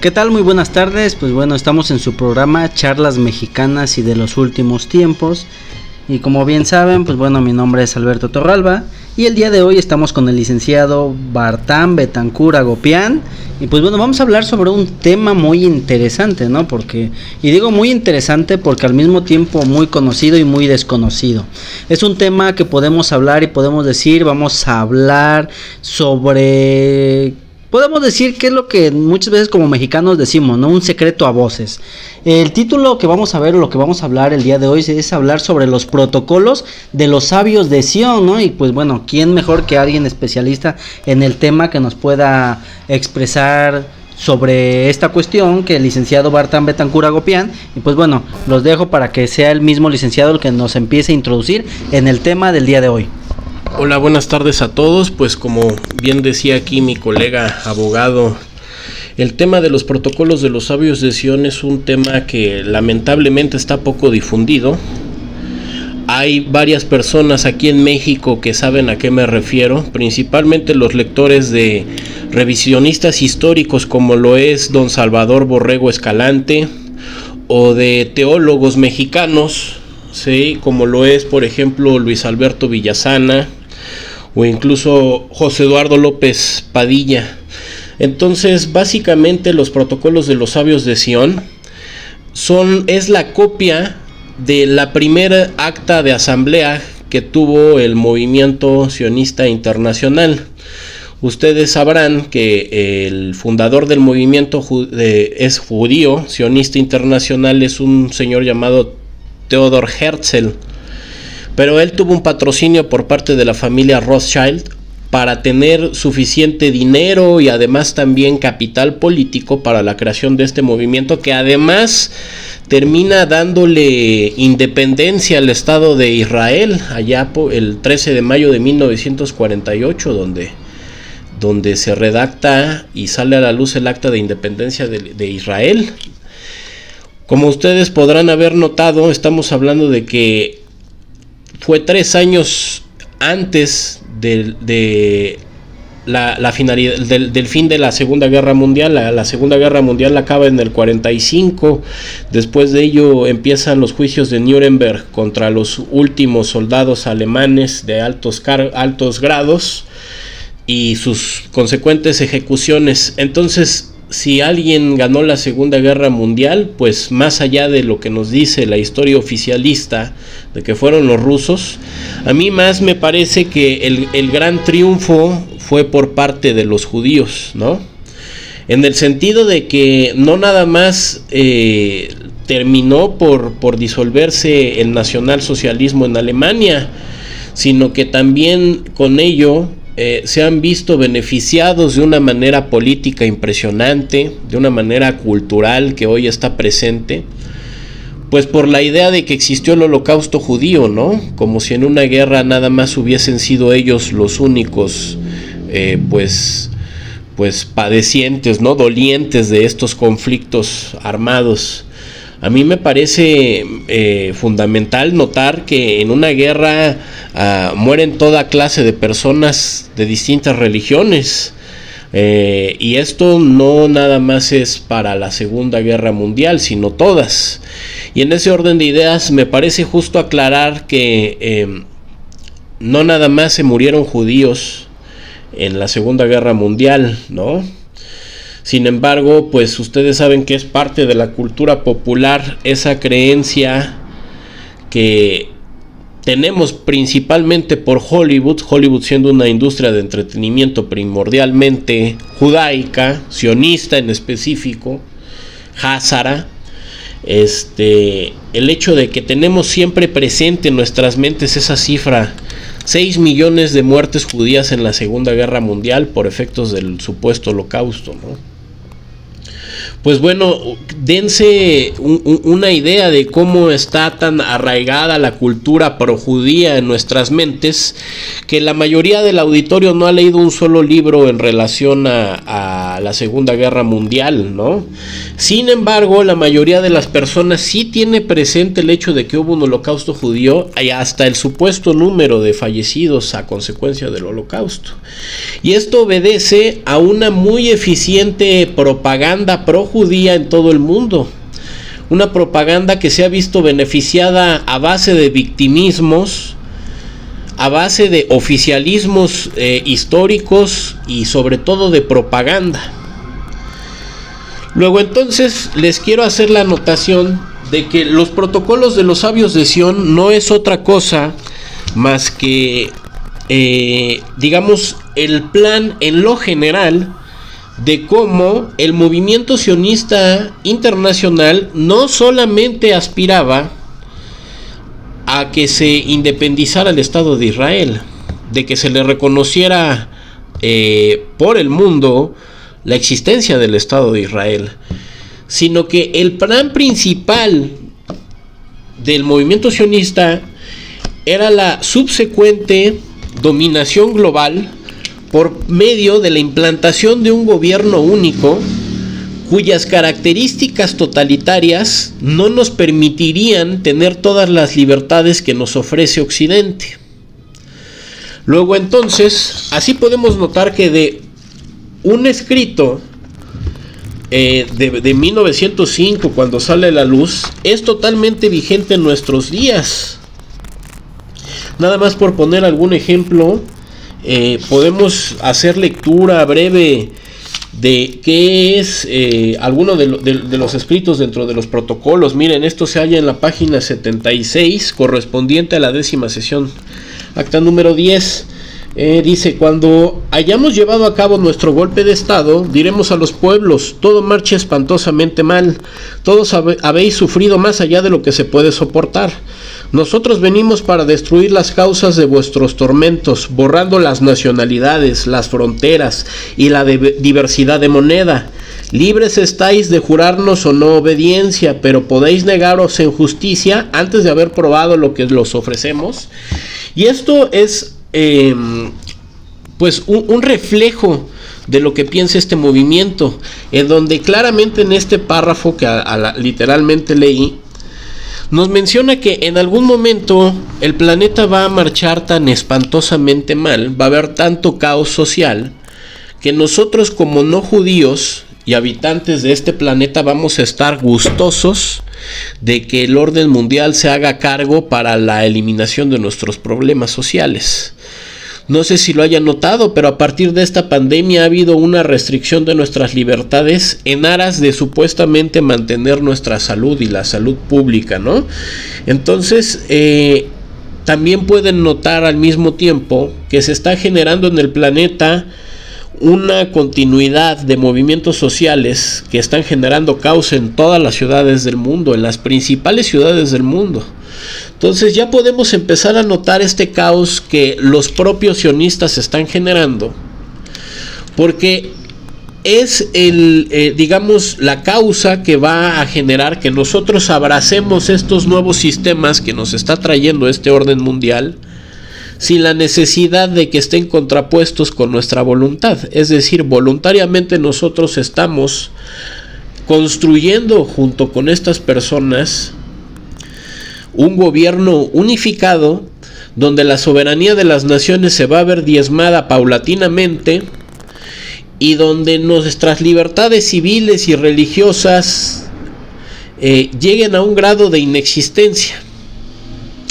¿Qué tal? Muy buenas tardes. Pues bueno, estamos en su programa Charlas Mexicanas y de los últimos tiempos. Y como bien saben, pues bueno, mi nombre es Alberto Torralba y el día de hoy estamos con el licenciado Bartán Betancura Gopián. Y pues bueno, vamos a hablar sobre un tema muy interesante, ¿no? Porque, y digo muy interesante porque al mismo tiempo muy conocido y muy desconocido. Es un tema que podemos hablar y podemos decir, vamos a hablar sobre podemos decir que es lo que muchas veces como mexicanos decimos, ¿no? Un secreto a voces. El título que vamos a ver, lo que vamos a hablar el día de hoy, es hablar sobre los protocolos de los sabios de Sion, ¿no? Y pues bueno, ¿quién mejor que alguien especialista en el tema que nos pueda expresar sobre esta cuestión que el licenciado Bartan Betancura Gopián y pues bueno, los dejo para que sea el mismo licenciado el que nos empiece a introducir en el tema del día de hoy. Hola, buenas tardes a todos. Pues como bien decía aquí mi colega abogado, el tema de los protocolos de los sabios de Sion es un tema que lamentablemente está poco difundido. Hay varias personas aquí en México que saben a qué me refiero, principalmente los lectores de revisionistas históricos como lo es don Salvador Borrego Escalante o de teólogos mexicanos, ¿sí? como lo es por ejemplo Luis Alberto Villasana, o incluso José Eduardo López Padilla. Entonces, básicamente los protocolos de los sabios de Sion son es la copia de la primera acta de asamblea que tuvo el movimiento sionista internacional. Ustedes sabrán que el fundador del movimiento es judío, sionista internacional, es un señor llamado Theodor Herzl. Pero él tuvo un patrocinio por parte de la familia Rothschild para tener suficiente dinero y además también capital político para la creación de este movimiento que además termina dándole independencia al Estado de Israel allá el 13 de mayo de 1948 donde donde se redacta y sale a la luz el acta de independencia de, de Israel. Como ustedes podrán haber notado, estamos hablando de que fue tres años antes de, la, finalidad, del, fin de la Segunda Guerra Mundial. La, Segunda Guerra Mundial acaba en el 45. Después de ello empiezan los juicios de Nuremberg contra los últimos soldados alemanes de altos, altos grados y sus consecuentes ejecuciones. Entonces si alguien ganó la Segunda Guerra Mundial, pues más allá de lo que nos dice la historia oficialista de que fueron los rusos, a mí más me parece que el, gran triunfo fue por parte de los judíos, ¿no? En el sentido de que no nada más eh, terminó por, por disolverse el nacionalsocialismo en Alemania, sino que también con ello eh, se han visto beneficiados de una manera política impresionante, de una manera cultural que hoy está presente, pues por la idea de que existió el holocausto judío, ¿no? Como si en una guerra nada más hubiesen sido ellos los únicos, eh, pues, pues padecientes, ¿no? Dolientes de estos conflictos armados. A mí me parece eh, fundamental notar que en una guerra ah, mueren toda clase de personas de distintas religiones. Eh, y esto no nada más es para la Segunda Guerra Mundial, sino todas. Y en ese orden de ideas me parece justo aclarar que em, no nada más se murieron judíos en la Segunda Guerra Mundial, ¿no? Sin embargo, pues ustedes saben que es parte de la cultura popular esa creencia que tenemos principalmente por Hollywood, Hollywood siendo una industria de entretenimiento primordialmente judaica, sionista en específico, Hazara, este, el hecho de que tenemos siempre presente en nuestras mentes esa cifra 6 millones de muertes judías en la Segunda Guerra Mundial por efectos del supuesto holocausto, ¿no? pues bueno, dense una idea de cómo está tan arraigada la cultura projudía en nuestras mentes, que la mayoría del auditorio no ha leído un solo libro en relación a, a la Segunda Guerra Mundial, ¿no? Sin embargo, la mayoría de las personas sí tiene presente el hecho de que hubo un holocausto judío y hasta el supuesto número de fallecidos a consecuencia del holocausto. Y esto obedece a una muy eficiente propaganda pro judía en todo el mundo una propaganda que se ha visto beneficiada a base de victimismos, a base de oficialismos eh, históricos y sobre todo de propaganda. Luego entonces les quiero hacer la anotación de que los protocolos de los sabios de Sion no es otra cosa más que, eh, digamos, el plan en lo general de cómo el movimiento sionista internacional no solamente aspiraba a que se independizara el Estado de Israel, de que se le reconociera eh, por el mundo la existencia del Estado de Israel, sino que el plan principal del movimiento sionista era la subsecuente dominación global por medio de la implantación de un gobierno único cuyas características totalitarias no nos permitirían tener todas las libertades que nos ofrece Occidente. Luego entonces, así podemos notar que de un escrito eh, de, de 1905, cuando sale la luz, es totalmente vigente en nuestros días. Nada más por poner algún ejemplo, eh, podemos hacer lectura breve de qué es eh, alguno de, los escritos dentro de los protocolos. Miren, esto se halla en la página 76, correspondiente a la décima sesión. Acta número 10. Eh, dice, cuando hayamos llevado a cabo nuestro golpe de Estado, diremos a los pueblos, todo marcha espantosamente mal, todos habéis sufrido más allá de lo que se puede soportar. Nosotros venimos para destruir las causas de vuestros tormentos, borrando las nacionalidades, las fronteras y la diversidad de moneda. Libres estáis de jurarnos o no obediencia, pero podéis negaros en justicia antes de haber probado lo que los ofrecemos. Y esto es em, pues un, reflejo de lo que piensa este movimiento, en donde claramente en este párrafo que literalmente leí, nos menciona que en algún momento el planeta va a marchar tan espantosamente mal, va a haber tanto caos social, que nosotros como no judíos y habitantes de este planeta vamos a estar gustosos de que el orden mundial se haga cargo para la eliminación de nuestros problemas sociales. No sé si lo hayan notado, pero a partir de esta pandemia ha habido una restricción de nuestras libertades en aras de supuestamente mantener nuestra salud y la salud pública, ¿no? Entonces, eh, también pueden notar al mismo tiempo que se está generando en el planeta una continuidad de movimientos sociales que están generando caos en todas las ciudades del mundo, en las principales ciudades del mundo. Entonces ya podemos empezar a notar este caos que los propios sionistas están generando, porque es el, eh, digamos, la causa que va a generar que nosotros abracemos estos nuevos sistemas que nos está trayendo este orden mundial sin la necesidad de que estén contrapuestos con nuestra voluntad. Es decir, voluntariamente nosotros estamos construyendo junto con estas personas un gobierno unificado donde la soberanía de las naciones se va a ver diezmada paulatinamente y donde nuestras libertades civiles y religiosas eh, lleguen a un grado de inexistencia.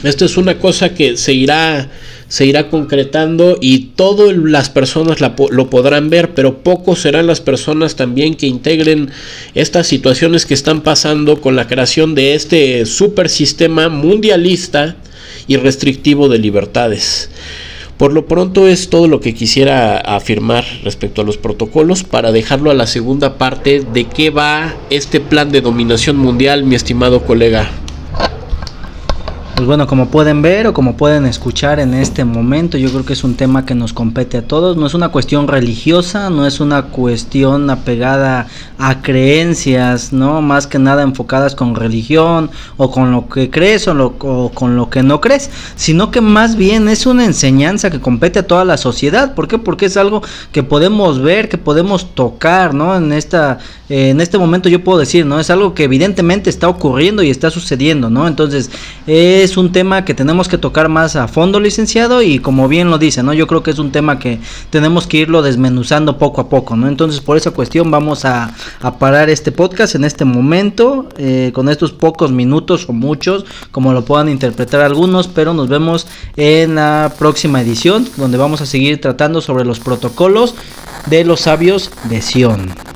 Esto es una cosa que se irá, se irá concretando y todas las personas lo podrán ver, pero pocos serán las personas también que integren estas situaciones que están pasando con la creación de este super sistema mundialista y restrictivo de libertades. Por lo pronto es todo lo que quisiera afirmar respecto a los protocolos para dejarlo a la segunda parte de qué va este plan de dominación mundial, mi estimado colega. Pues bueno, como pueden ver o como pueden escuchar en este momento, yo creo que es un tema que nos compete a todos. No es una cuestión religiosa, no es una cuestión apegada a creencias, ¿no? Más que nada enfocadas con religión o con lo que crees o, lo, o con lo que no crees, sino que más bien es una enseñanza que compete a toda la sociedad. ¿Por qué? Porque es algo que podemos ver, que podemos tocar, ¿no? En esta en este momento yo puedo decir, ¿no? Es algo que evidentemente está ocurriendo y está sucediendo, ¿no? Entonces, es un tema que tenemos que tocar más a fondo, licenciado, y como bien lo dice, ¿no? Yo creo que es un tema que tenemos que irlo desmenuzando poco a poco, ¿no? Entonces, por esa cuestión vamos a, parar este podcast en este momento, eh, con estos pocos minutos o muchos, como lo puedan interpretar algunos, pero nos vemos en la próxima edición, donde vamos a seguir tratando sobre los protocolos de los sabios de Sion.